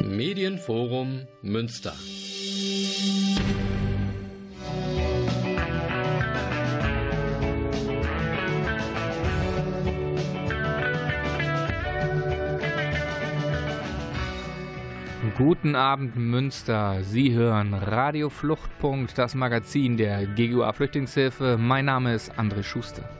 Medienforum Münster. Guten Abend Münster. Sie hören Radio Fluchtpunkt, das Magazin der GUA Flüchtlingshilfe. Mein Name ist André Schuster.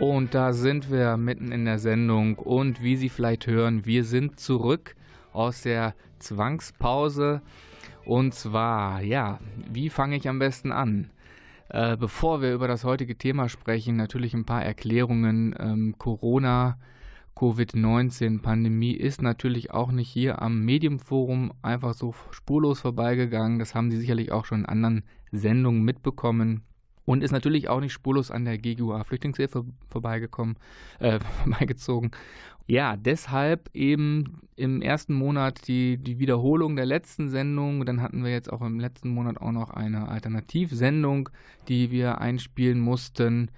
Und da sind wir mitten in der Sendung und wie Sie vielleicht hören, wir sind zurück aus der Zwangspause. Und zwar, ja, wie fange ich am besten an? Äh, bevor wir über das heutige Thema sprechen, natürlich ein paar Erklärungen. Ähm, Corona, Covid-19, Pandemie ist natürlich auch nicht hier am Medienforum einfach so spurlos vorbeigegangen. Das haben Sie sicherlich auch schon in anderen Sendungen mitbekommen und ist natürlich auch nicht spurlos an der GGUA Flüchtlingshilfe vorbeigekommen, äh, vorbeigezogen. Ja, deshalb eben im ersten Monat die, die Wiederholung der letzten Sendung. Dann hatten wir jetzt auch im letzten Monat auch noch eine Alternativsendung, die wir einspielen mussten.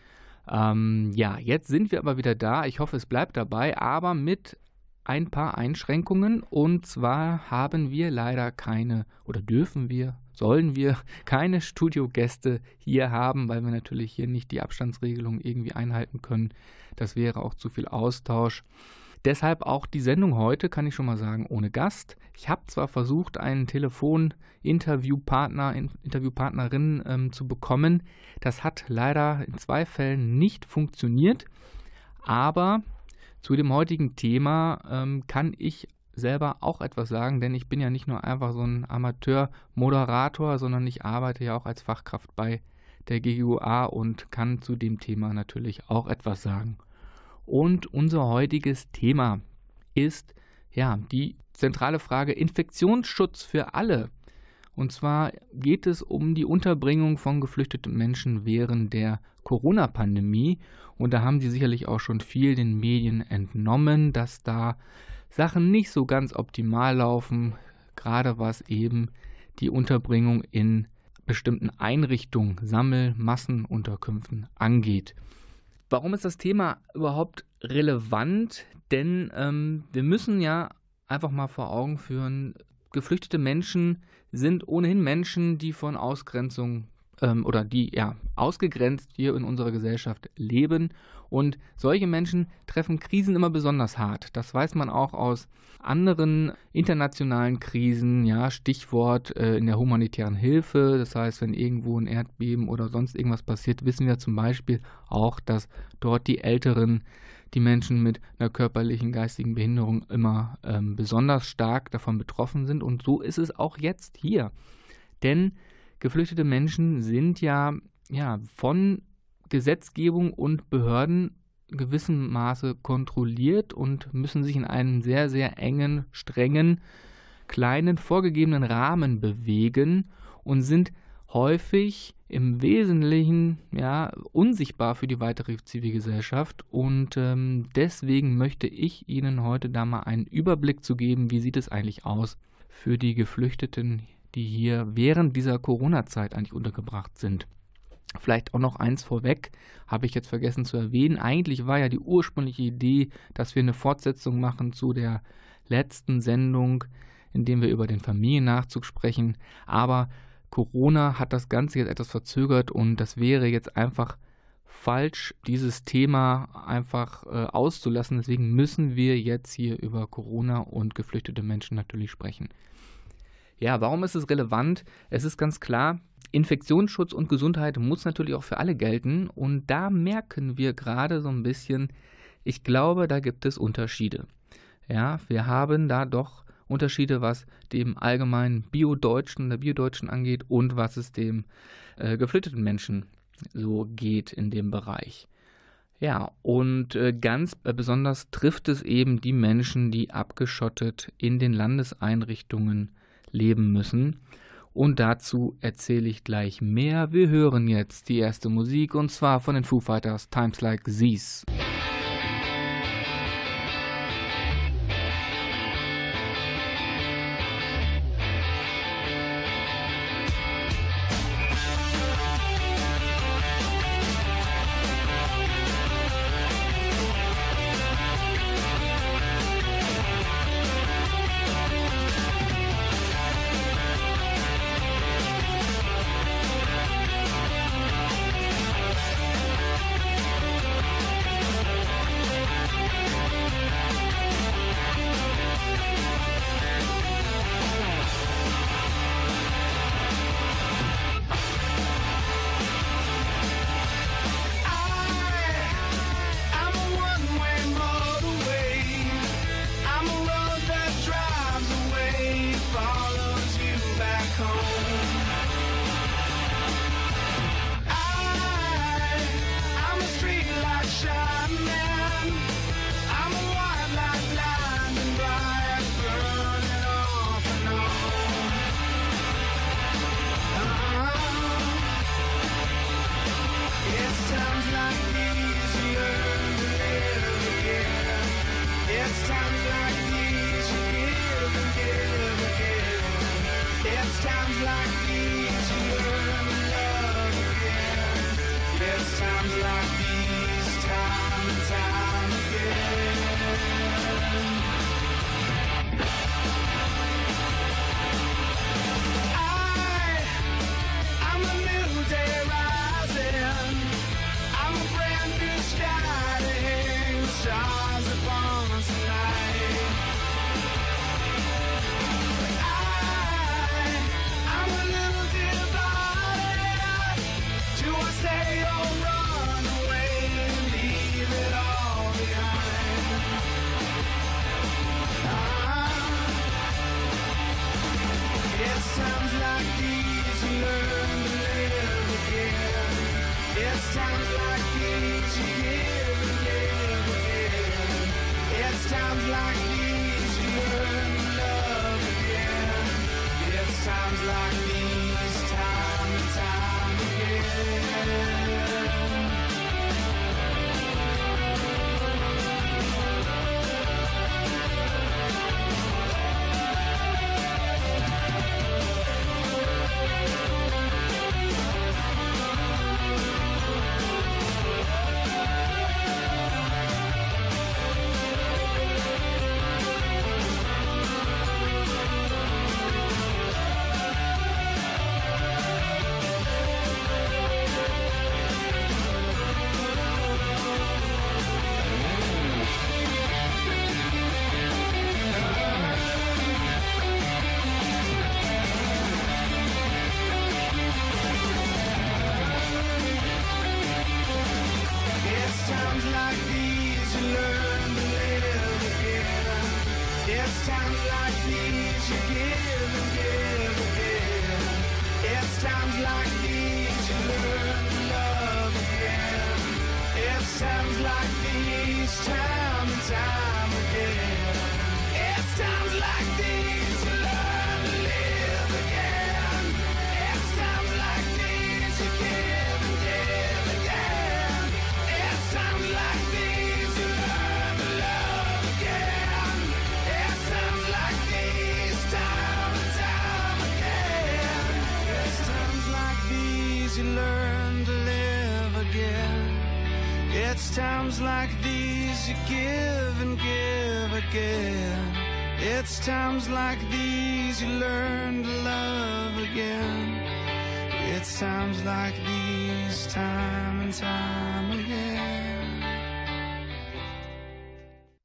Ähm, ja, jetzt sind wir aber wieder da. Ich hoffe, es bleibt dabei, aber mit ein paar Einschränkungen. Und zwar haben wir leider keine oder dürfen wir, sollen wir keine Studiogäste hier haben, weil wir natürlich hier nicht die Abstandsregelung irgendwie einhalten können. Das wäre auch zu viel Austausch. Deshalb auch die Sendung heute, kann ich schon mal sagen, ohne Gast. Ich habe zwar versucht, einen Telefon-Interviewpartner, Interviewpartnerin ähm, zu bekommen. Das hat leider in zwei Fällen nicht funktioniert. Aber zu dem heutigen Thema ähm, kann ich selber auch etwas sagen, denn ich bin ja nicht nur einfach so ein Amateur-Moderator, sondern ich arbeite ja auch als Fachkraft bei der GUA und kann zu dem Thema natürlich auch etwas sagen. Und unser heutiges Thema ist ja die zentrale Frage Infektionsschutz für alle. Und zwar geht es um die Unterbringung von geflüchteten Menschen während der Corona-Pandemie. Und da haben Sie sicherlich auch schon viel den Medien entnommen, dass da Sachen nicht so ganz optimal laufen, gerade was eben die Unterbringung in bestimmten Einrichtungen, Sammel-, Massenunterkünften angeht. Warum ist das Thema überhaupt relevant? Denn ähm, wir müssen ja einfach mal vor Augen führen, geflüchtete Menschen sind ohnehin Menschen, die von Ausgrenzung ähm, oder die ja ausgegrenzt hier in unserer Gesellschaft leben. Und solche Menschen treffen Krisen immer besonders hart. Das weiß man auch aus anderen internationalen Krisen. Ja, Stichwort äh, in der humanitären Hilfe. Das heißt, wenn irgendwo ein Erdbeben oder sonst irgendwas passiert, wissen wir zum Beispiel auch, dass dort die Älteren die Menschen mit einer körperlichen, geistigen Behinderung immer ähm, besonders stark davon betroffen sind. Und so ist es auch jetzt hier. Denn geflüchtete Menschen sind ja, ja von Gesetzgebung und Behörden gewissem Maße kontrolliert und müssen sich in einem sehr, sehr engen, strengen, kleinen, vorgegebenen Rahmen bewegen und sind häufig im Wesentlichen ja unsichtbar für die weitere Zivilgesellschaft. Und ähm, deswegen möchte ich Ihnen heute da mal einen Überblick zu geben, wie sieht es eigentlich aus für die Geflüchteten die hier während dieser Corona-Zeit eigentlich untergebracht sind. Vielleicht auch noch eins vorweg, habe ich jetzt vergessen zu erwähnen. Eigentlich war ja die ursprüngliche Idee, dass wir eine Fortsetzung machen zu der letzten Sendung, in dem wir über den Familiennachzug sprechen. Aber Corona hat das Ganze jetzt etwas verzögert und das wäre jetzt einfach falsch, dieses Thema einfach äh, auszulassen. Deswegen müssen wir jetzt hier über Corona und geflüchtete Menschen natürlich sprechen. Ja, warum ist es relevant? Es ist ganz klar, Infektionsschutz und Gesundheit muss natürlich auch für alle gelten. Und da merken wir gerade so ein bisschen, ich glaube, da gibt es Unterschiede. Ja, wir haben da doch Unterschiede, was dem allgemeinen Bio-Deutschen, der Bio-Deutschen angeht und was es dem äh, geflüchteten Menschen so geht in dem Bereich. Ja, und äh, ganz äh, besonders trifft es eben die Menschen, die abgeschottet in den Landeseinrichtungen leben müssen. Und dazu erzähle ich gleich mehr. Wir hören jetzt die erste Musik und zwar von den Foo Fighters Times Like These.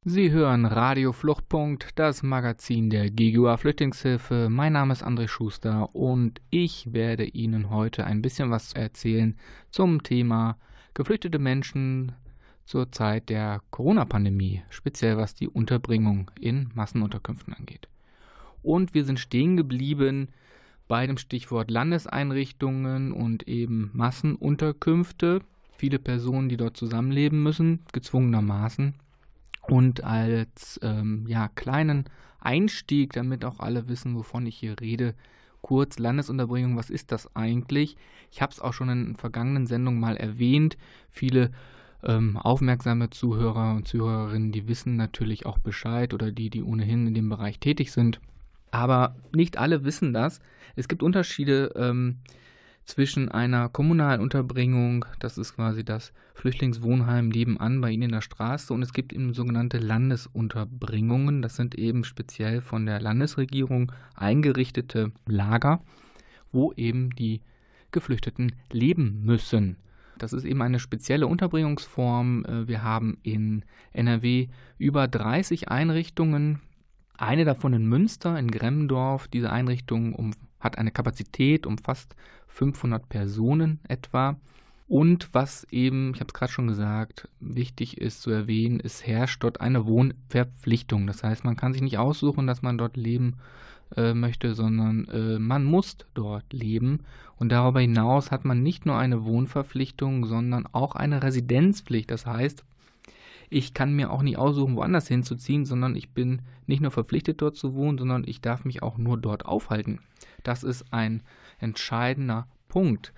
Sie hören Radio Fluchtpunkt, das Magazin der GGUA Flüchtlingshilfe. Mein Name ist André Schuster und ich werde Ihnen heute ein bisschen was erzählen zum Thema geflüchtete Menschen, zur Zeit der Corona-Pandemie, speziell was die Unterbringung in Massenunterkünften angeht. Und wir sind stehen geblieben bei dem Stichwort Landeseinrichtungen und eben Massenunterkünfte. Viele Personen, die dort zusammenleben müssen, gezwungenermaßen. Und als ähm, ja, kleinen Einstieg, damit auch alle wissen, wovon ich hier rede, kurz Landesunterbringung, was ist das eigentlich? Ich habe es auch schon in vergangenen Sendungen mal erwähnt. Viele ähm, aufmerksame Zuhörer und Zuhörerinnen, die wissen natürlich auch Bescheid oder die, die ohnehin in dem Bereich tätig sind. Aber nicht alle wissen das. Es gibt Unterschiede ähm, zwischen einer kommunalen Unterbringung, das ist quasi das Flüchtlingswohnheim nebenan bei Ihnen in der Straße, und es gibt eben sogenannte Landesunterbringungen. Das sind eben speziell von der Landesregierung eingerichtete Lager, wo eben die Geflüchteten leben müssen. Das ist eben eine spezielle Unterbringungsform. Äh, wir haben in NRW über 30 Einrichtungen. Eine davon in Münster, in Gremmendorf. Diese Einrichtung um, hat eine Kapazität um fast 500 Personen etwa. Und was eben, ich habe es gerade schon gesagt, wichtig ist zu erwähnen, es herrscht dort eine Wohnverpflichtung. Das heißt, man kann sich nicht aussuchen, dass man dort leben äh, möchte, sondern äh, man muss dort leben. Und darüber hinaus hat man nicht nur eine Wohnverpflichtung, sondern auch eine Residenzpflicht. Das heißt, ich kann mir auch nicht aussuchen, woanders hinzuziehen, sondern ich bin nicht nur verpflichtet, dort zu wohnen, sondern ich darf mich auch nur dort aufhalten. Das ist ein entscheidender Punkt.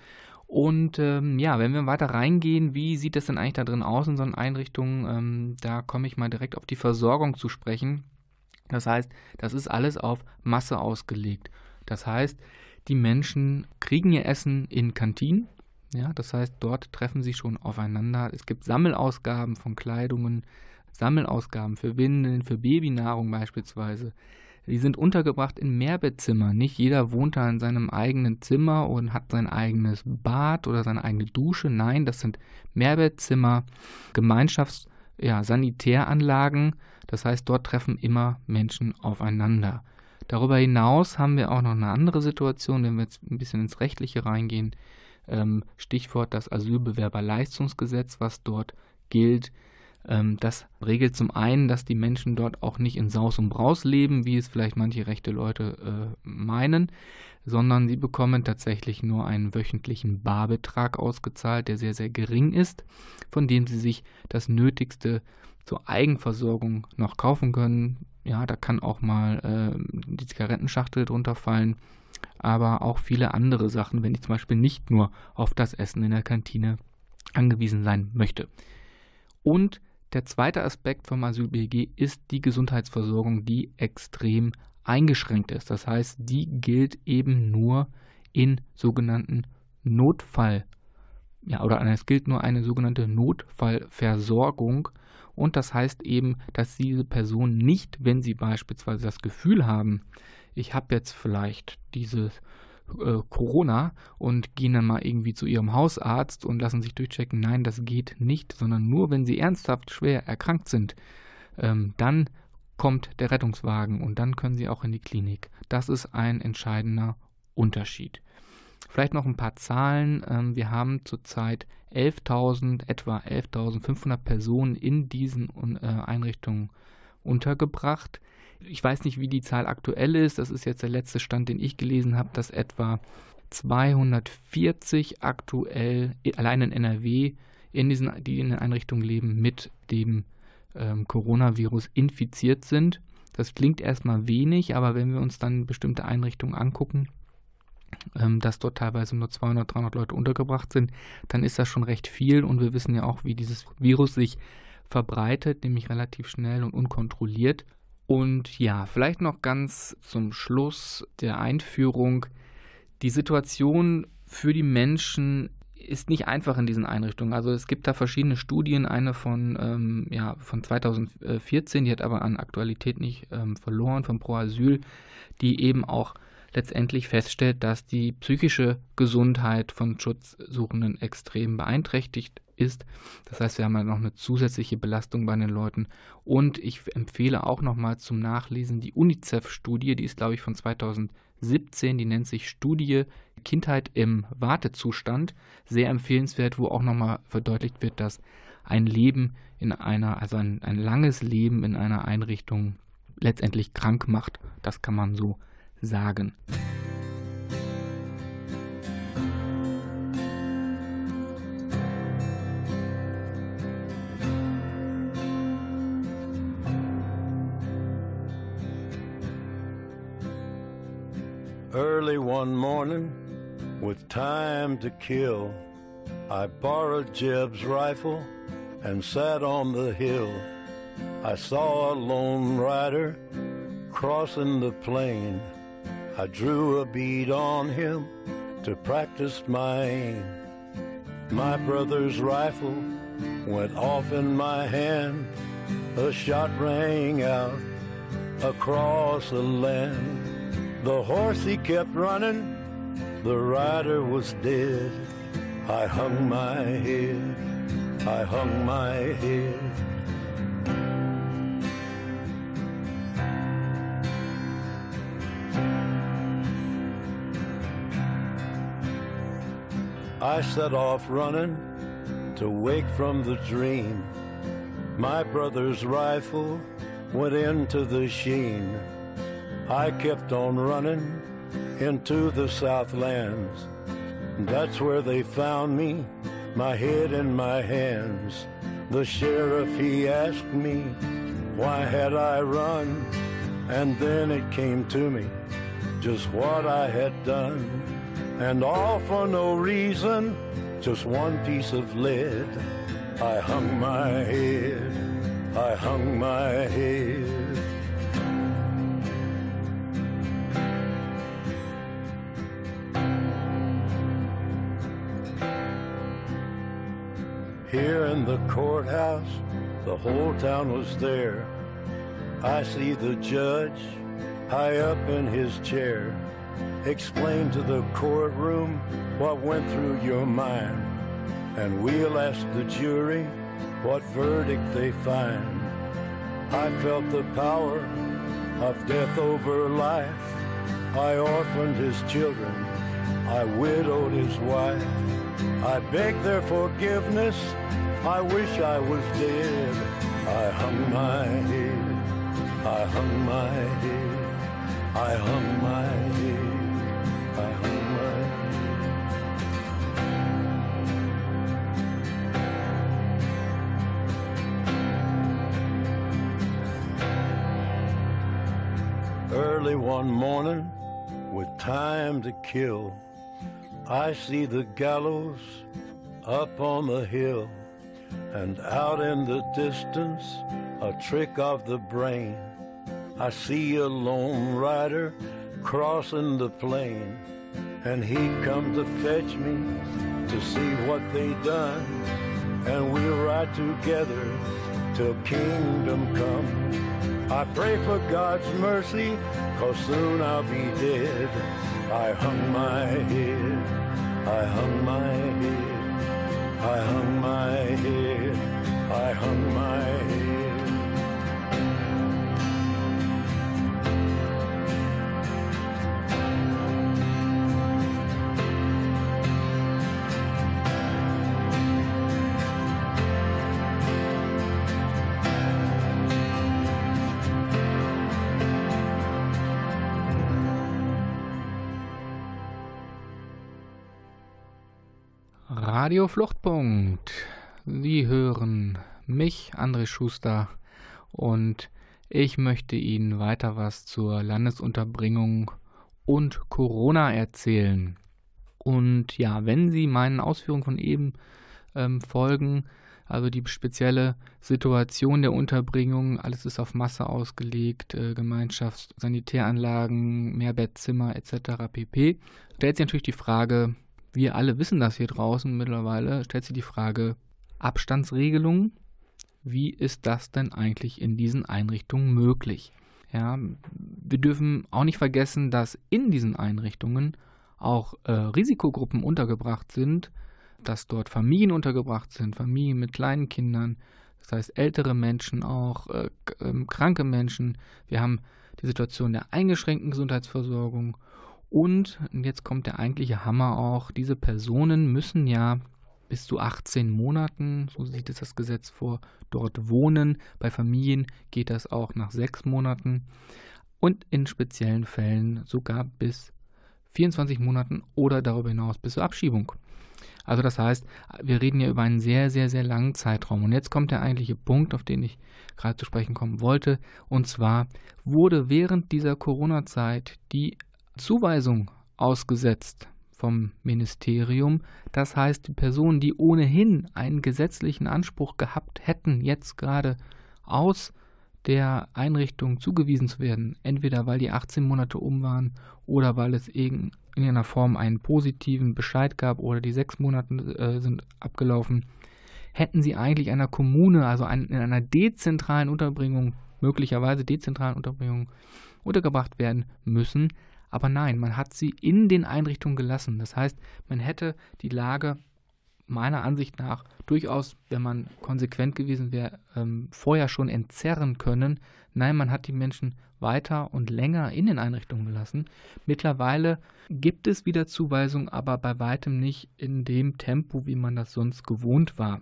Und ähm, ja, wenn wir weiter reingehen, wie sieht das denn eigentlich da drin aus in so einer Einrichtung? Ähm, da komme ich mal direkt auf die Versorgung zu sprechen. Das heißt, das ist alles auf Masse ausgelegt. Das heißt, die Menschen kriegen ihr Essen in Kantinen. Ja, das heißt, dort treffen sie schon aufeinander. Es gibt Sammelausgaben von Kleidungen, Sammelausgaben für Windeln, für Babynahrung beispielsweise. Die sind untergebracht in Mehrbettzimmern. Nicht jeder wohnt da in seinem eigenen Zimmer und hat sein eigenes Bad oder seine eigene Dusche. Nein, das sind Mehrbettzimmer, Gemeinschafts-, ja, Sanitäranlagen. Das heißt, dort treffen immer Menschen aufeinander. Darüber hinaus haben wir auch noch eine andere Situation, wenn wir jetzt ein bisschen ins Rechtliche reingehen. Ähm, Stichwort das Asylbewerberleistungsgesetz, was dort gilt. Ähm, das regelt zum einen, dass die Menschen dort auch nicht in Saus und Braus leben, wie es vielleicht manche rechte Leute äh, meinen, sondern sie bekommen tatsächlich nur einen wöchentlichen Barbetrag ausgezahlt, der sehr, sehr gering ist, von dem sie sich das Nötigste zur Eigenversorgung noch kaufen können. Ja, da kann auch mal äh, die Zigarettenschachtel drunter fallen, aber auch viele andere Sachen, wenn ich zum Beispiel nicht nur auf das Essen in der Kantine angewiesen sein möchte. Und der zweite Aspekt vom Asyl-BG ist die Gesundheitsversorgung, die extrem eingeschränkt ist. Das heißt, die gilt eben nur in sogenannten Notfall, ja, oder es gilt nur eine sogenannte Notfallversorgung. Und das heißt eben, dass diese Personen nicht, wenn sie beispielsweise das Gefühl haben, ich habe jetzt vielleicht dieses äh, Corona und gehen dann mal irgendwie zu ihrem Hausarzt und lassen sich durchchecken, nein, das geht nicht, sondern nur, wenn sie ernsthaft schwer erkrankt sind, ähm, dann kommt der Rettungswagen und dann können sie auch in die Klinik. Das ist ein entscheidender Unterschied. Vielleicht noch ein paar Zahlen. Ähm, wir haben zurzeit 11.000, etwa 11.500 Personen in diesen äh, Einrichtungen untergebracht. Ich weiß nicht, wie die Zahl aktuell ist. Das ist jetzt der letzte Stand, den ich gelesen habe, dass etwa 240 aktuell allein in NRW in diesen, die in den Einrichtungen leben, mit dem ähm, Coronavirus infiziert sind. Das klingt erstmal wenig, aber wenn wir uns dann bestimmte Einrichtungen angucken, ähm, dass dort teilweise nur 200, 300 Leute untergebracht sind, dann ist das schon recht viel und wir wissen ja auch, wie dieses Virus sich verbreitet, nämlich relativ schnell und unkontrolliert. Und ja, vielleicht noch ganz zum Schluss der Einführung. Die Situation für die Menschen ist nicht einfach in diesen Einrichtungen. Also es gibt da verschiedene Studien, eine von, ähm, ja, von 2014, die hat aber an Aktualität nicht ähm, verloren, von Pro Asyl, die eben auch letztendlich feststellt, dass die psychische Gesundheit von Schutzsuchenden extrem beeinträchtigt ist. Das heißt, wir haben ja noch eine zusätzliche Belastung bei den Leuten. Und ich empfehle auch nochmal zum Nachlesen die UNICEF-Studie, die ist, glaube ich, von 2017, die nennt sich Studie Kindheit im Wartezustand. Sehr empfehlenswert, wo auch nochmal verdeutlicht wird, dass ein Leben in einer, also ein, ein langes Leben in einer Einrichtung letztendlich krank macht. Das kann man so sagen. Early one morning, with time to kill, I borrowed Jeb's rifle and sat on the hill. I saw a lone rider crossing the plain. I drew a bead on him to practice my aim. My brother's rifle went off in my hand. A shot rang out across the land. The horse he kept running, the rider was dead. I hung my head, I hung my head. I set off running to wake from the dream. My brother's rifle went into the sheen. I kept on running into the Southlands. That's where they found me, my head in my hands. The sheriff, he asked me, why had I run? And then it came to me, just what I had done and all for no reason, just one piece of lead. I hung my head, I hung my head. Here in the courthouse, the whole town was there. I see the judge high up in his chair. Explain to the courtroom what went through your mind. And we'll ask the jury what verdict they find. I felt the power of death over life. I orphaned his children. I widowed his wife. I begged their forgiveness. I wish I was dead. I hung my head. I hung my head. I hung my head. My. Early one morning, with time to kill, I see the gallows up on the hill, and out in the distance, a trick of the brain. I see a lone rider crossing the plain, and he come to fetch me to see what they done, and we'll ride together till kingdom come. I pray for God's mercy, cause soon I'll be dead. I hung my head, I hung my head, I hung my head, I hung my head. Radio Fluchtpunkt. Sie hören mich, André Schuster, und ich möchte Ihnen weiter was zur Landesunterbringung und Corona erzählen. Und ja, wenn Sie meinen Ausführungen von eben ähm, folgen, also die spezielle Situation der Unterbringung, alles ist auf Masse ausgelegt, äh, Gemeinschafts-, Mehrbettzimmer etc. pp. Stellt sich natürlich die Frage, wir alle wissen das hier draußen mittlerweile, stellt sich die Frage, Abstandsregelungen, wie ist das denn eigentlich in diesen Einrichtungen möglich? Ja, wir dürfen auch nicht vergessen, dass in diesen Einrichtungen auch äh, Risikogruppen untergebracht sind, dass dort Familien untergebracht sind, Familien mit kleinen Kindern, das heißt ältere Menschen auch, äh, äh, kranke Menschen. Wir haben die Situation der eingeschränkten Gesundheitsversorgung und jetzt kommt der eigentliche Hammer auch, diese Personen müssen ja bis zu 18 Monaten, so sieht es das Gesetz vor, dort wohnen. Bei Familien geht das auch nach sechs Monaten und in speziellen Fällen sogar bis 24 Monaten oder darüber hinaus bis zur Abschiebung. Also das heißt, wir reden ja über einen sehr, sehr, sehr langen Zeitraum. Und jetzt kommt der eigentliche Punkt, auf den ich gerade zu sprechen kommen wollte. Und zwar wurde während dieser Corona-Zeit die Zuweisung ausgesetzt vom Ministerium. Das heißt, die Personen, die ohnehin einen gesetzlichen Anspruch gehabt hätten, jetzt gerade aus der Einrichtung zugewiesen zu werden, entweder weil die 18 Monate um waren oder weil es in irgendeiner Form einen positiven Bescheid gab oder die sechs Monate äh, sind abgelaufen, hätten sie eigentlich einer Kommune, also ein, in einer dezentralen Unterbringung, möglicherweise dezentralen Unterbringung untergebracht werden müssen. Aber nein, man hat sie in den Einrichtungen gelassen. Das heißt, man hätte die Lage meiner Ansicht nach durchaus, wenn man konsequent gewesen wäre, ähm, vorher schon entzerren können. Nein, man hat die Menschen weiter und länger in den Einrichtungen gelassen. Mittlerweile gibt es wieder Zuweisungen, aber bei weitem nicht in dem Tempo, wie man das sonst gewohnt war.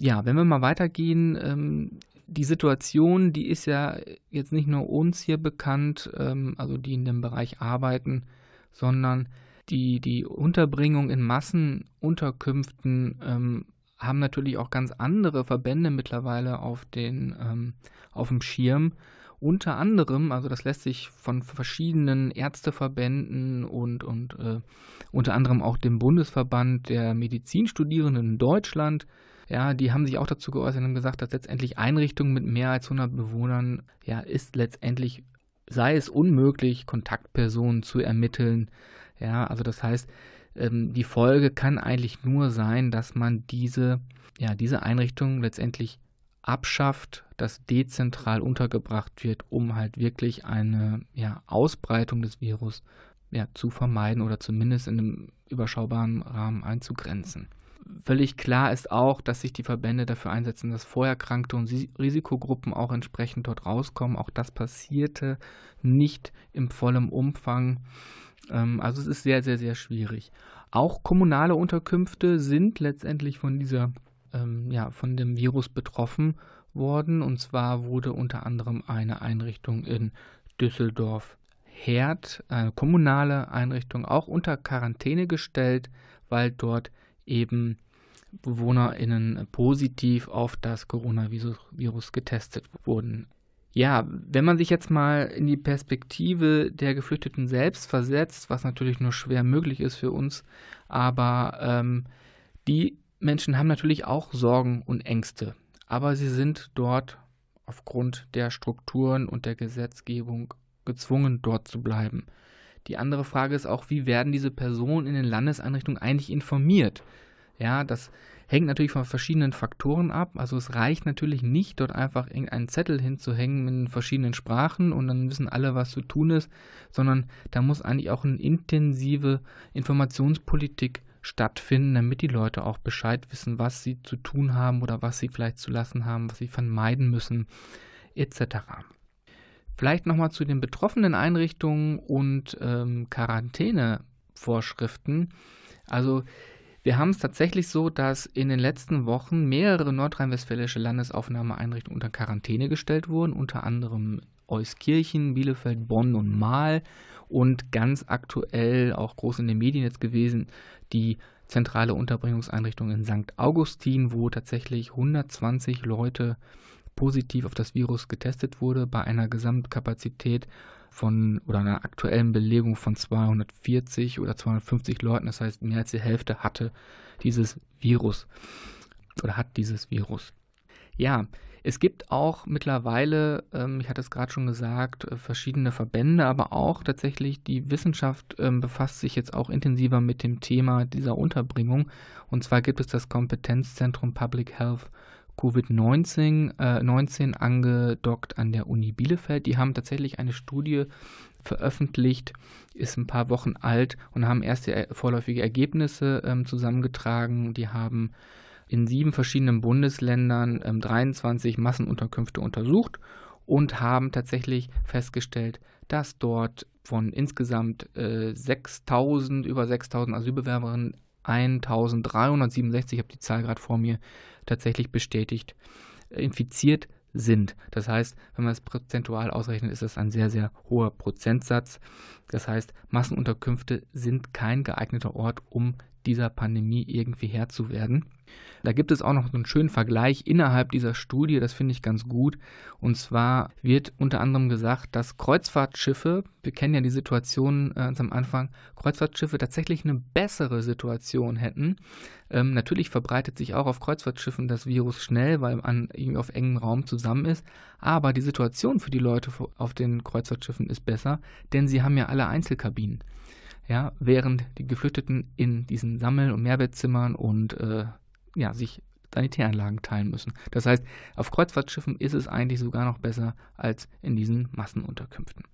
Ja, wenn wir mal weitergehen, ähm, die Situation, die ist ja jetzt nicht nur uns hier bekannt, ähm, also die in dem Bereich arbeiten, sondern die, die Unterbringung in Massenunterkünften ähm, haben natürlich auch ganz andere Verbände mittlerweile auf, den, ähm, auf dem Schirm. Unter anderem, also das lässt sich von verschiedenen Ärzteverbänden und, und äh, unter anderem auch dem Bundesverband der Medizinstudierenden in Deutschland ja, die haben sich auch dazu geäußert und gesagt, dass letztendlich Einrichtungen mit mehr als 100 Bewohnern, ja, ist letztendlich, sei es unmöglich, Kontaktpersonen zu ermitteln. Ja, also das heißt, ähm, die Folge kann eigentlich nur sein, dass man diese, ja, diese Einrichtung letztendlich abschafft, dass dezentral untergebracht wird, um halt wirklich eine ja, Ausbreitung des Virus ja, zu vermeiden oder zumindest in einem überschaubaren Rahmen einzugrenzen. Völlig klar ist auch, dass sich die Verbände dafür einsetzen, dass Vorerkrankte und Risikogruppen auch entsprechend dort rauskommen. Auch das passierte nicht im vollen Umfang. Ähm, also es ist sehr, sehr, sehr schwierig. Auch kommunale Unterkünfte sind letztendlich von dieser, ähm, ja, von dem Virus betroffen worden. Und zwar wurde unter anderem eine Einrichtung in Düsseldorf Herd, eine kommunale Einrichtung, auch unter Quarantäne gestellt, weil dort eben BewohnerInnen positiv auf das Coronavirus getestet wurden. Ja, wenn man sich jetzt mal in die Perspektive der Geflüchteten selbst versetzt, was natürlich nur schwer möglich ist für uns, aber ähm, die Menschen haben natürlich auch Sorgen und Ängste, aber sie sind dort aufgrund der Strukturen und der Gesetzgebung gezwungen, dort zu bleiben. Die andere Frage ist auch, wie werden diese Personen in den Landeseinrichtungen eigentlich informiert? Ja, das hängt natürlich von verschiedenen Faktoren ab. Also es reicht natürlich nicht, dort einfach irgendeinen Zettel hinzuhängen in verschiedenen Sprachen und dann wissen alle, was zu tun ist, sondern da muss eigentlich auch eine intensive Informationspolitik stattfinden, damit die Leute auch Bescheid wissen, was sie zu tun haben oder was sie vielleicht zu lassen haben, was sie vermeiden müssen, etc. Vielleicht nochmal zu den betroffenen Einrichtungen und ähm, Quarantänevorschriften. Also wir haben es tatsächlich so, dass in den letzten Wochen mehrere nordrhein-westfälische Landesaufnahmeeinrichtungen unter Quarantäne gestellt wurden, unter anderem Euskirchen, Bielefeld, Bonn und Mahl und ganz aktuell auch groß in den Medien jetzt gewesen, die zentrale Unterbringungseinrichtung in St. Augustin, wo tatsächlich 120 Leute positiv auf das Virus getestet wurde, bei einer Gesamtkapazität von oder einer aktuellen Belegung von 240 oder 250 Leuten. Das heißt, mehr als die Hälfte hatte dieses Virus oder hat dieses Virus. Ja, es gibt auch mittlerweile, ähm, ich hatte es gerade schon gesagt, äh, verschiedene Verbände, aber auch tatsächlich die Wissenschaft ähm, befasst sich jetzt auch intensiver mit dem Thema dieser Unterbringung. Und zwar gibt es das Kompetenzzentrum Public Health Covid-19 äh, 19 angedockt an der Uni Bielefeld. Die haben tatsächlich eine Studie veröffentlicht, ist ein paar Wochen alt und haben erste vorläufige Ergebnisse ähm, zusammengetragen. Die haben in sieben verschiedenen Bundesländern ähm, 23 Massenunterkünfte untersucht und haben tatsächlich festgestellt, dass dort von insgesamt äh, 6000, über 6000 Asylbewerberinnen 1367, ich habe die Zahl gerade vor mir, tatsächlich bestätigt äh, infiziert sind. Das heißt, wenn man es prozentual ausrechnet, ist das ein sehr, sehr hoher Prozentsatz. Das heißt, Massenunterkünfte sind kein geeigneter Ort, um dieser Pandemie irgendwie Herr zu werden. Da gibt es auch noch einen schönen Vergleich innerhalb dieser Studie, das finde ich ganz gut. Und zwar wird unter anderem gesagt, dass Kreuzfahrtschiffe, wir kennen ja die Situation äh, am Anfang, Kreuzfahrtschiffe tatsächlich eine bessere Situation hätten. Ähm, natürlich verbreitet sich auch auf Kreuzfahrtschiffen das Virus schnell, weil man irgendwie auf engem Raum zusammen ist. Aber die Situation für die Leute auf den Kreuzfahrtschiffen ist besser, denn sie haben ja alle Einzelkabinen ja, während die Geflüchteten in diesen Sammel- und Mehrbettzimmern und äh, ja, sich Sanitäranlagen teilen müssen. Das heißt, auf Kreuzfahrtschiffen ist es eigentlich sogar noch besser als in diesen Massenunterkünften.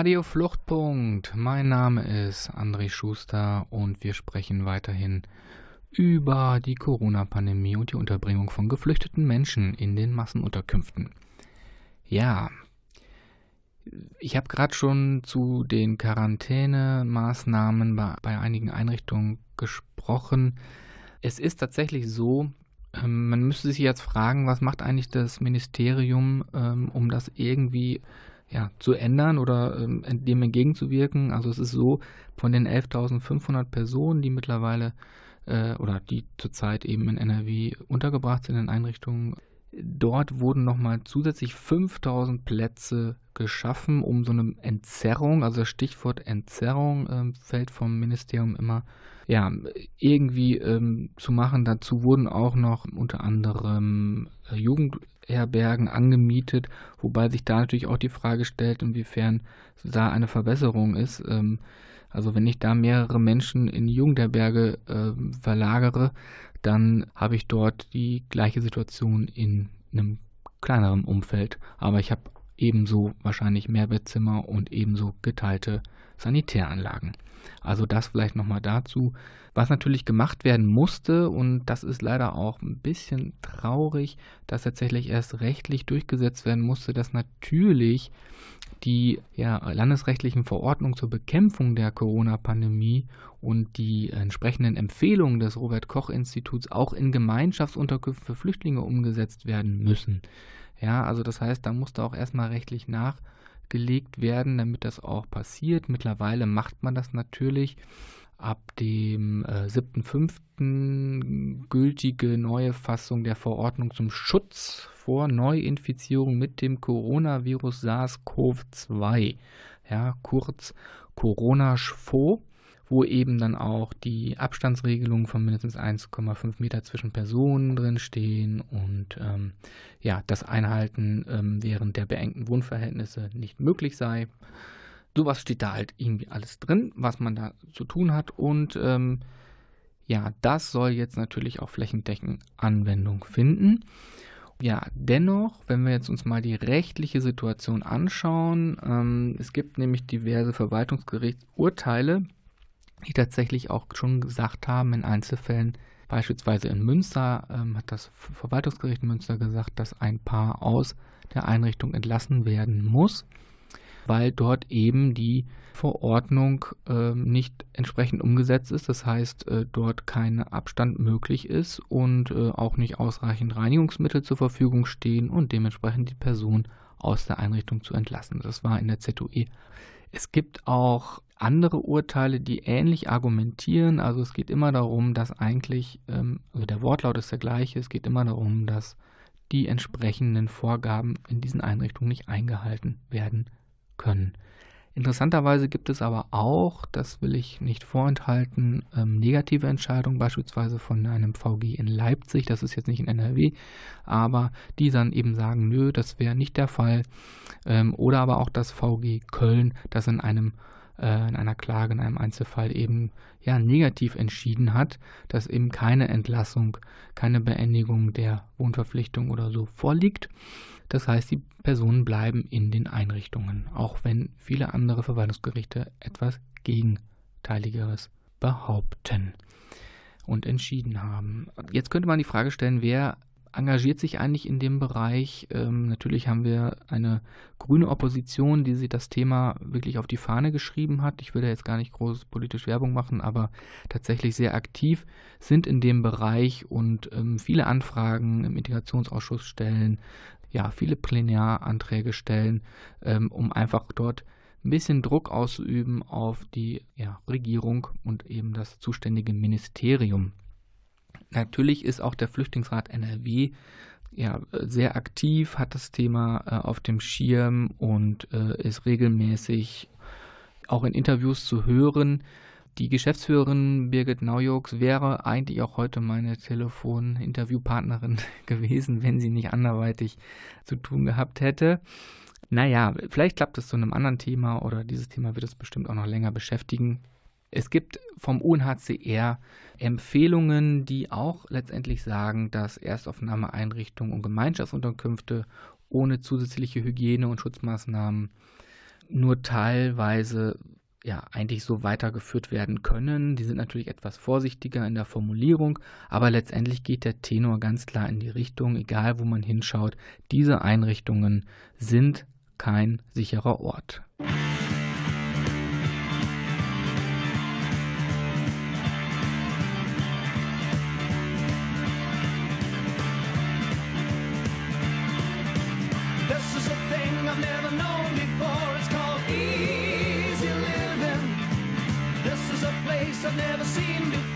Radio Fluchtpunkt. Mein Name ist André Schuster und wir sprechen weiterhin über die Corona-Pandemie und die Unterbringung von geflüchteten Menschen in den Massenunterkünften. Ja, ich habe gerade schon zu den Quarantänemaßnahmen bei, bei einigen Einrichtungen gesprochen. Es ist tatsächlich so, ähm, man müsste sich jetzt fragen, was macht eigentlich das Ministerium, ähm, um das irgendwie ja, zu ändern oder ähm, dem entgegenzuwirken. Also es ist so, von den 11.500 Personen, die mittlerweile äh, oder die zurzeit eben in NRW untergebracht sind in Einrichtungen, dort wurden nochmal zusätzlich 5000 Plätze geschaffen, um so eine Entzerrung, also das Stichwort Entzerrung äh, fällt vom Ministerium immer, ja, irgendwie ähm, zu machen. Dazu wurden auch noch unter anderem äh, Jugendherbergen angemietet, wobei sich da natürlich auch die Frage stellt, inwiefern da eine Verbesserung ist. Ähm, also wenn ich da mehrere Menschen in Jugendherberge äh, verlagere, dann habe ich dort die gleiche Situation in einem kleineren Umfeld. Aber ich habe ebenso wahrscheinlich Mehrbettzimmer und ebenso geteilte Sanitäranlagen. Also das vielleicht nochmal dazu. Was natürlich gemacht werden musste, und das ist leider auch ein bisschen traurig, dass tatsächlich erst rechtlich durchgesetzt werden musste, dass natürlich die ja, landesrechtlichen Verordnungen zur Bekämpfung der Corona-Pandemie und die entsprechenden Empfehlungen des Robert Koch Instituts auch in Gemeinschaftsunterkünften für Flüchtlinge umgesetzt werden müssen. Ja, also das heißt, da musste auch erstmal rechtlich nachgelegt werden, damit das auch passiert. Mittlerweile macht man das natürlich ab dem äh, 7.5. gültige neue Fassung der Verordnung zum Schutz vor Neuinfizierung mit dem Coronavirus SARS-CoV-2, ja, kurz Corona-SCHWO wo eben dann auch die Abstandsregelungen von mindestens 1,5 Meter zwischen Personen drinstehen und ähm, ja, das Einhalten ähm, während der beengten Wohnverhältnisse nicht möglich sei. Sowas steht da halt irgendwie alles drin, was man da zu tun hat und ähm, ja, das soll jetzt natürlich auch flächendeckend Anwendung finden. Ja, dennoch, wenn wir jetzt uns mal die rechtliche Situation anschauen, ähm, es gibt nämlich diverse Verwaltungsgerichtsurteile, die tatsächlich auch schon gesagt haben, in Einzelfällen, beispielsweise in Münster, ähm, hat das Verwaltungsgericht Münster gesagt, dass ein Paar aus der Einrichtung entlassen werden muss, weil dort eben die Verordnung äh, nicht entsprechend umgesetzt ist. Das heißt, äh, dort kein Abstand möglich ist und äh, auch nicht ausreichend Reinigungsmittel zur Verfügung stehen und dementsprechend die Person aus der Einrichtung zu entlassen. Das war in der ZUE. Es gibt auch andere Urteile, die ähnlich argumentieren. Also es geht immer darum, dass eigentlich, ähm, also der Wortlaut ist der gleiche, es geht immer darum, dass die entsprechenden Vorgaben in diesen Einrichtungen nicht eingehalten werden können. Interessanterweise gibt es aber auch, das will ich nicht vorenthalten, ähm, negative Entscheidungen, beispielsweise von einem VG in Leipzig, das ist jetzt nicht in NRW, aber die dann eben sagen, nö, das wäre nicht der Fall. Ähm, oder aber auch das VG Köln, das in einem äh, in einer Klage, in einem Einzelfall eben ja negativ entschieden hat, dass eben keine Entlassung, keine Beendigung der Wohnverpflichtung oder so vorliegt. Das heißt, die Personen bleiben in den Einrichtungen, auch wenn viele andere Verwaltungsgerichte etwas Gegenteiligeres behaupten und entschieden haben. Jetzt könnte man die Frage stellen, wer engagiert sich eigentlich in dem Bereich. Ähm, natürlich haben wir eine grüne Opposition, die sich das Thema wirklich auf die Fahne geschrieben hat. Ich will da jetzt gar nicht groß politisch Werbung machen, aber tatsächlich sehr aktiv sind in dem Bereich und ähm, viele Anfragen im Integrationsausschuss stellen, ja, viele Plenaranträge stellen, ähm, um einfach dort ein bisschen Druck auszuüben auf die ja, Regierung und eben das zuständige Ministerium. Natürlich ist auch der Flüchtlingsrat NRW ja, sehr aktiv, hat das Thema äh, auf dem Schirm und äh, ist regelmäßig auch in Interviews zu hören. Die Geschäftsführerin Birgit Naujux wäre eigentlich auch heute meine Telefon-Interviewpartnerin gewesen, wenn sie nicht anderweitig zu tun gehabt hätte. Naja, vielleicht klappt es zu einem anderen Thema oder dieses Thema wird es bestimmt auch noch länger beschäftigen. Es gibt vom UNHCR Empfehlungen, die auch letztendlich sagen, dass Erstaufnahmeeinrichtungen und Gemeinschaftsunterkünfte ohne zusätzliche Hygiene- und Schutzmaßnahmen nur teilweise ja eigentlich so weitergeführt werden können. Die sind natürlich etwas vorsichtiger in der Formulierung, aber letztendlich geht der Tenor ganz klar in die Richtung, egal wo man hinschaut, diese Einrichtungen sind kein sicherer Ort. I've never seen before.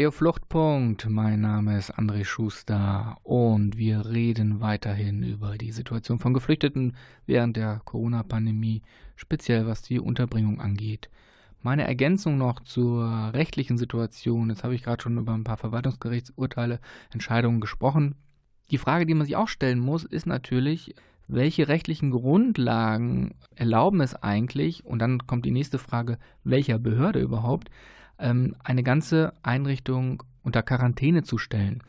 Radio Fluchtpunkt, mein Name ist André Schuster und wir reden weiterhin über die Situation von Geflüchteten während der Corona-Pandemie, speziell was die Unterbringung angeht. Meine Ergänzung noch zur rechtlichen Situation, jetzt habe ich gerade schon über ein paar Verwaltungsgerichtsurteile, Entscheidungen gesprochen. Die Frage, die man sich auch stellen muss, ist natürlich, welche rechtlichen Grundlagen erlauben es eigentlich, und dann kommt die nächste Frage, welcher Behörde überhaupt, ähm, eine ganze Einrichtung unter Quarantäne zu stellen.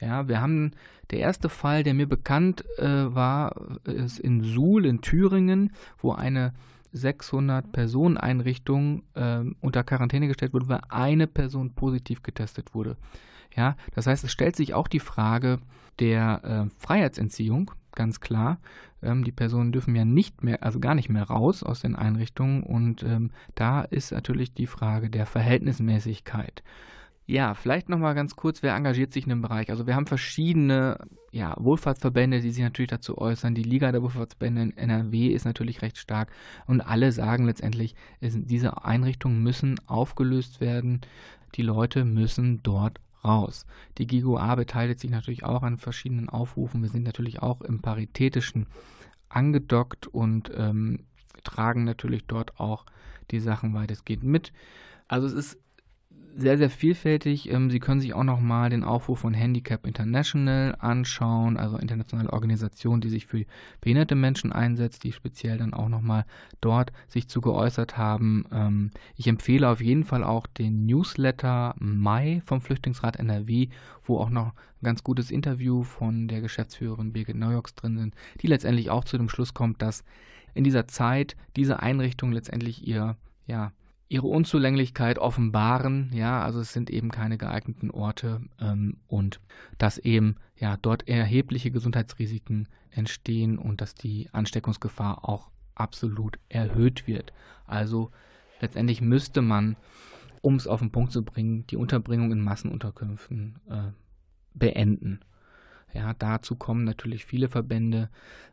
Ja, wir haben der erste Fall, der mir bekannt äh, war, ist in Suhl in Thüringen, wo eine 600 Personen Einrichtung äh, unter Quarantäne gestellt wurde, weil eine Person positiv getestet wurde. Ja, das heißt, es stellt sich auch die Frage der äh, Freiheitsentziehung, ganz klar. Ähm, die Personen dürfen ja nicht mehr, also gar nicht mehr raus aus den Einrichtungen und ähm, da ist natürlich die Frage der Verhältnismäßigkeit. Ja, vielleicht nochmal ganz kurz, wer engagiert sich in dem Bereich? Also wir haben verschiedene ja, Wohlfahrtsverbände, die sich natürlich dazu äußern. Die Liga der Wohlfahrtsverbände in NRW ist natürlich recht stark und alle sagen letztendlich, diese Einrichtungen müssen aufgelöst werden. Die Leute müssen dort raus. Die GIGOA beteiligt sich natürlich auch an verschiedenen Aufrufen. Wir sind natürlich auch im Paritätischen angedockt und ähm, tragen natürlich dort auch die Sachen weitestgehend mit. Also es ist sehr, sehr vielfältig. Ähm, Sie können sich auch nochmal den Aufruf von Handicap International anschauen, also internationale Organisation, die sich für behinderte Menschen einsetzt, die speziell dann auch nochmal dort sich zu geäußert haben. Ähm, ich empfehle auf jeden Fall auch den Newsletter Mai vom Flüchtlingsrat NRW, wo auch noch ein ganz gutes Interview von der Geschäftsführerin Birgit Neujoks drin sind, die letztendlich auch zu dem Schluss kommt, dass in dieser Zeit diese Einrichtung letztendlich ihr ja, ihre Unzulänglichkeit offenbaren, ja, also es sind eben keine geeigneten Orte ähm, und dass eben ja dort erhebliche Gesundheitsrisiken entstehen und dass die Ansteckungsgefahr auch absolut erhöht wird. Also letztendlich müsste man, um es auf den Punkt zu bringen, die Unterbringung in Massenunterkünften äh, beenden. Ja, dazu kommen natürlich viele Verbände,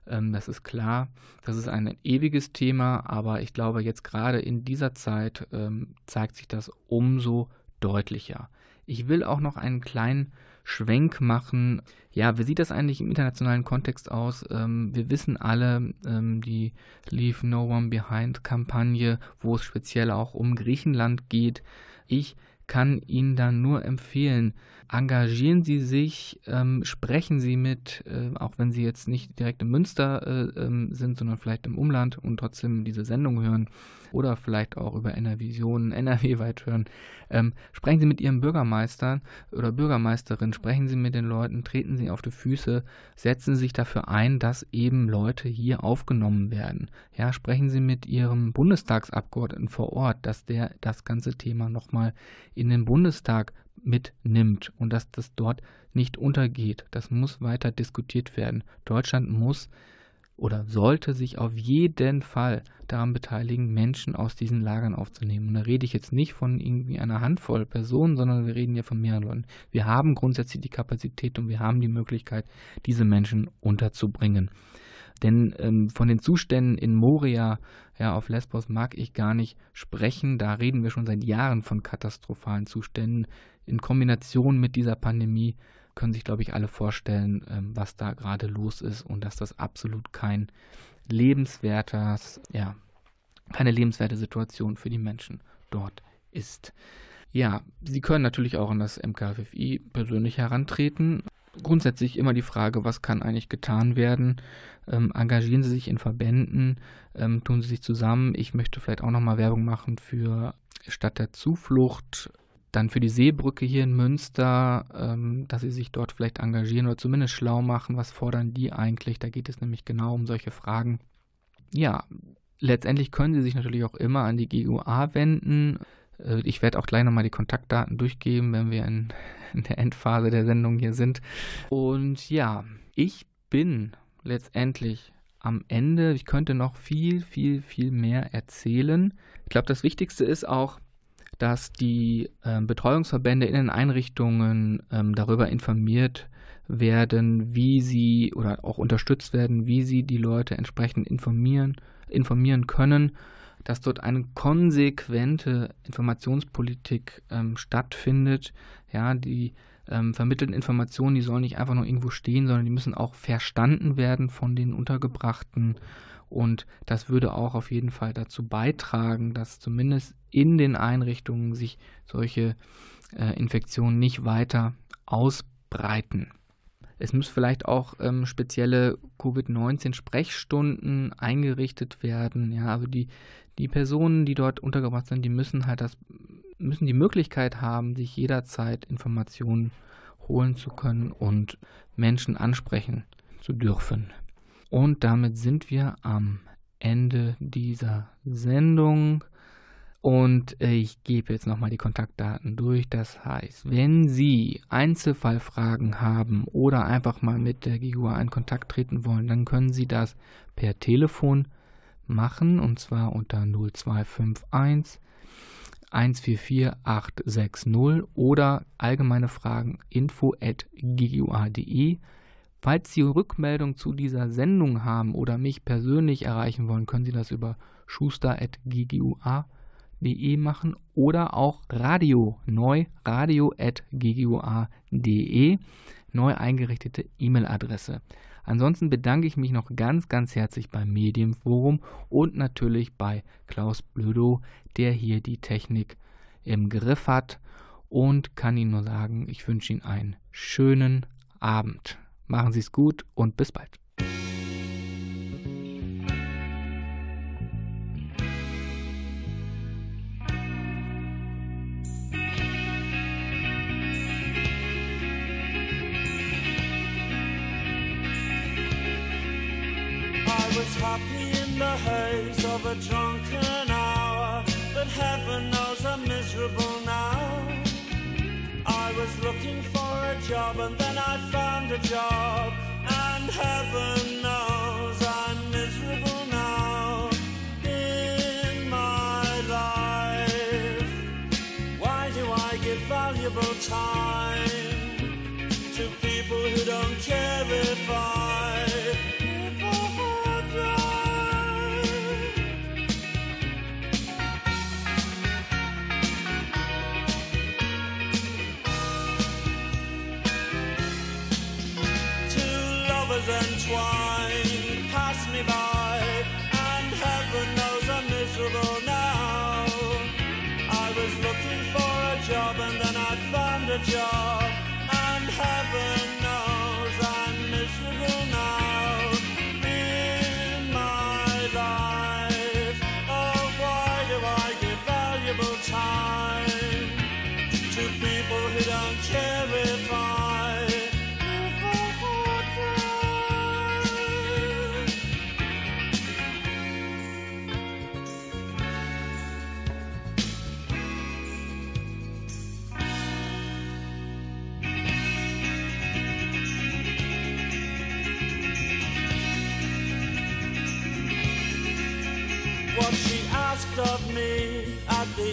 ähm, das ist klar. Das ist ein ewiges Thema, aber ich glaube, jetzt gerade in dieser Zeit ähm, zeigt sich das umso deutlicher. Ich will auch noch einen kleinen Schwenk machen. Ja, wie sieht das eigentlich im internationalen Kontext aus? Ähm, wir wissen alle, ähm, die Leave No One Behind Kampagne, wo es speziell auch um Griechenland geht. Ich kann Ihnen da nur empfehlen, engagieren Sie sich, ähm, sprechen Sie mit, äh, auch wenn Sie jetzt nicht direkt in Münster äh, äh, sind, sondern vielleicht im Umland und trotzdem diese Sendung hören oder vielleicht auch über NRVision, NRW weit hören. Ähm, sprechen Sie mit Ihrem Bürgermeister oder Bürgermeisterin, sprechen Sie mit den Leuten, treten Sie auf die Füße, setzen Sie sich dafür ein, dass eben Leute hier aufgenommen werden. Ja, sprechen Sie mit Ihrem Bundestagsabgeordneten vor Ort, dass der das ganze Thema nochmal in den Bundestag mitnimmt und dass das dort nicht untergeht. Das muss weiter diskutiert werden. Deutschland muss oder sollte sich auf jeden Fall daran beteiligen, Menschen aus diesen Lagern aufzunehmen. Und da rede ich jetzt nicht von irgendwie einer Handvoll Personen, sondern wir reden ja von mehreren Leuten. Wir haben grundsätzlich die Kapazität und wir haben die Möglichkeit, diese Menschen unterzubringen. Denn ähm, von den Zuständen in Moria, ja, auf Lesbos mag ich gar nicht sprechen. Da reden wir schon seit Jahren von katastrophalen Zuständen. In Kombination mit dieser Pandemie können sich, glaube ich, alle vorstellen, ähm, was da gerade los ist und dass das absolut kein lebenswertes, ja, keine lebenswerte Situation für die Menschen dort ist. Ja, Sie können natürlich auch an das MKFFI persönlich herantreten. Grundsätzlich immer die Frage, was kann eigentlich getan werden? Ähm, engagieren Sie sich in Verbänden, ähm, tun Sie sich zusammen. Ich möchte vielleicht auch nochmal Werbung machen für Stadt der Zuflucht, dann für die Seebrücke hier in Münster, ähm, dass sie sich dort vielleicht engagieren oder zumindest schlau machen. Was fordern die eigentlich? Da geht es nämlich genau um solche Fragen. Ja, letztendlich können sie sich natürlich auch immer an die GUA wenden. Äh, ich werde auch gleich nochmal die Kontaktdaten durchgeben, wenn wir in, in der Endphase der Sendung hier sind. Und ja, ich bin letztendlich am Ende. Ich könnte noch viel, viel, viel mehr erzählen. Ich glaube, das Wichtigste ist auch, dass die äh, Betreuungsverbände in den Einrichtungen ähm, darüber informiert werden, wie sie oder auch unterstützt werden, wie sie die Leute entsprechend informieren, informieren können, dass dort eine konsequente Informationspolitik ähm, stattfindet. Ja, die ähm, vermittelten Informationen, die sollen nicht einfach nur irgendwo stehen, sondern die müssen auch verstanden werden von den Untergebrachten und das würde auch auf jeden Fall dazu beitragen, dass zumindest in den Einrichtungen sich solche äh, Infektionen nicht weiter ausbreiten. Es muss vielleicht auch ähm, spezielle Covid-19-Sprechstunden eingerichtet werden. Ja, also die, die Personen, die dort untergebracht sind, die müssen halt das, müssen die Möglichkeit haben, sich jederzeit Informationen holen zu können und Menschen ansprechen zu dürfen. Und damit sind wir am Ende dieser Sendung. Und ich gebe jetzt nochmal die Kontaktdaten durch. Das heißt, wenn Sie Einzelfallfragen haben oder einfach mal mit der GIGUA in Kontakt treten wollen, dann können Sie das per Telefon machen und zwar unter 0251 144 860 oder allgemeine Fragen info at gigua.de Falls Sie Rückmeldung zu dieser Sendung haben oder mich persönlich erreichen wollen, können Sie das über schuster.ggua.de machen oder auch Radio neu radio.ggua.de neu eingerichtete E-Mail-Adresse. Ansonsten bedanke ich mich noch ganz, ganz herzlich beim Medienforum und natürlich bei Klaus Blödo, der hier die Technik im Griff hat und kann Ihnen nur sagen, ich wünsche Ihnen einen schönen Abend. Machen Sie es gut und bis bald. happy in the haze of a drunken hour, but heaven knows I'm miserable looking for a job and then I found a job, and heaven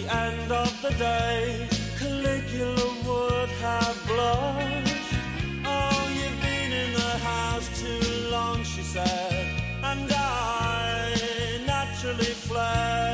end of the day, Caligula would have blushed. Oh, you've been in the house too long, she said, and I naturally fled.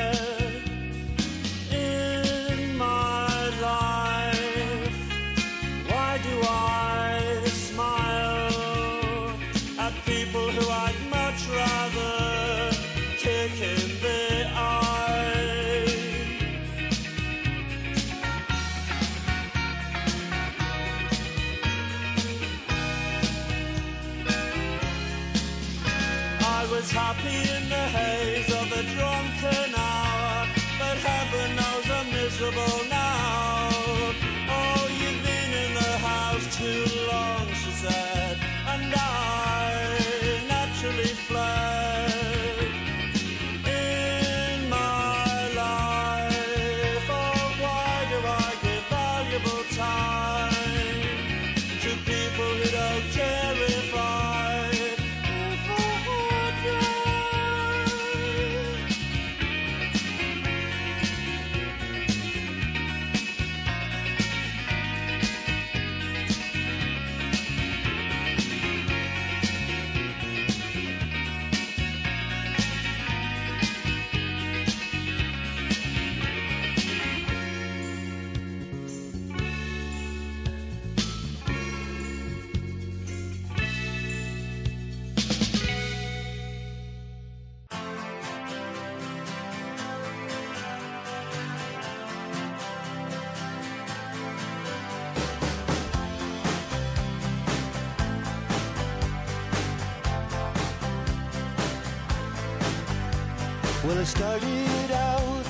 Started out.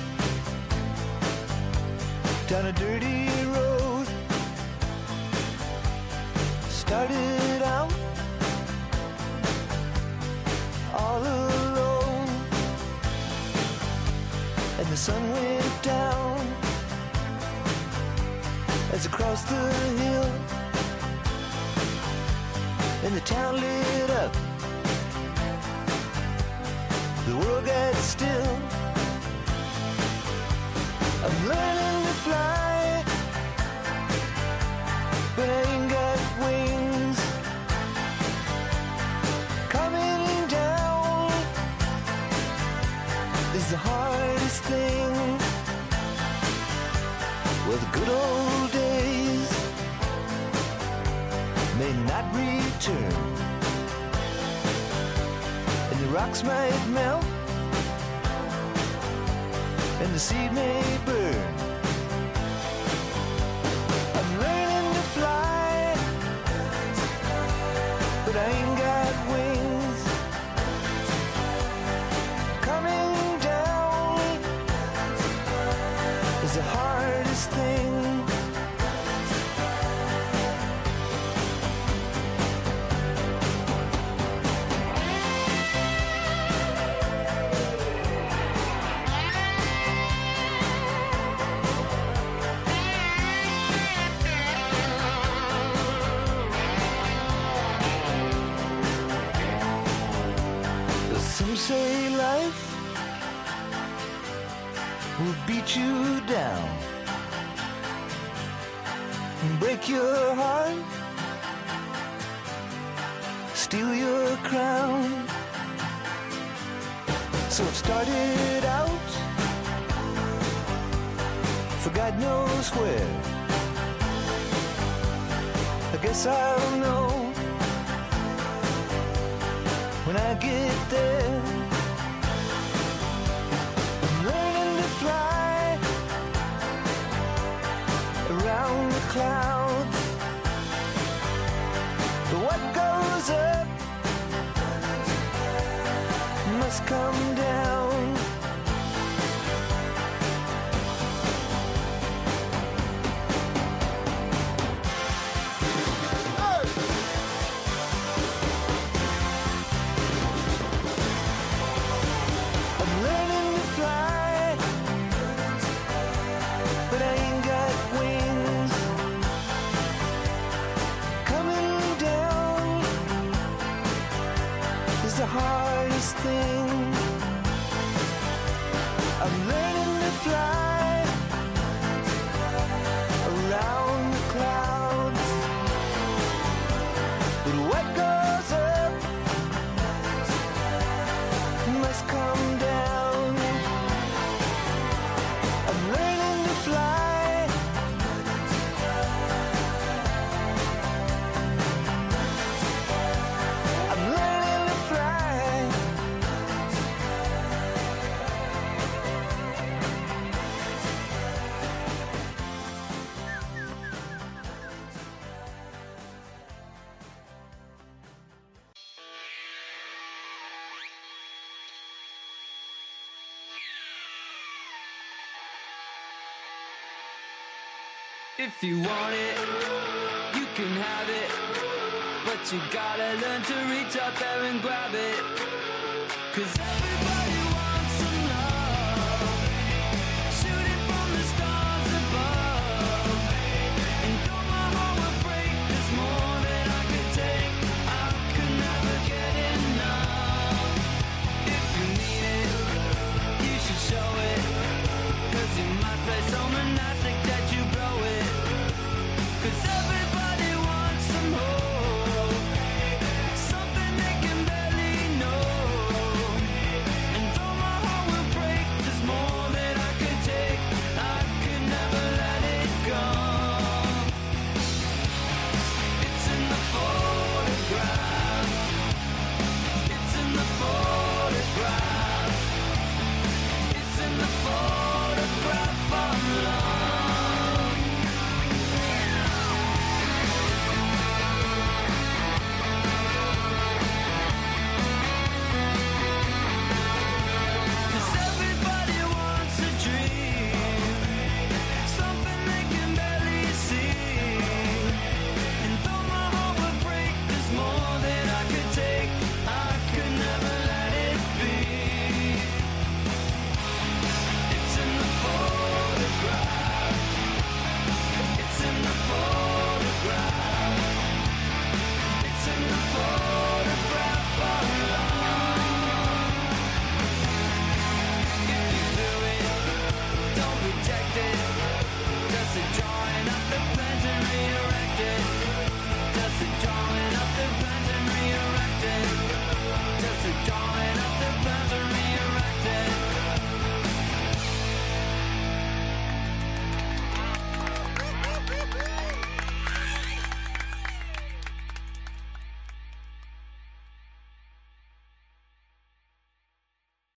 Down a dirty rocks might melt and the seed may burn. I'm learning break your heart, steal your crown. So it started out for God knows where. I guess I'll know when I get there. I'm learning to fly around the clouds. Come If you want it, you can have it. But you gotta learn to reach up there and grab it.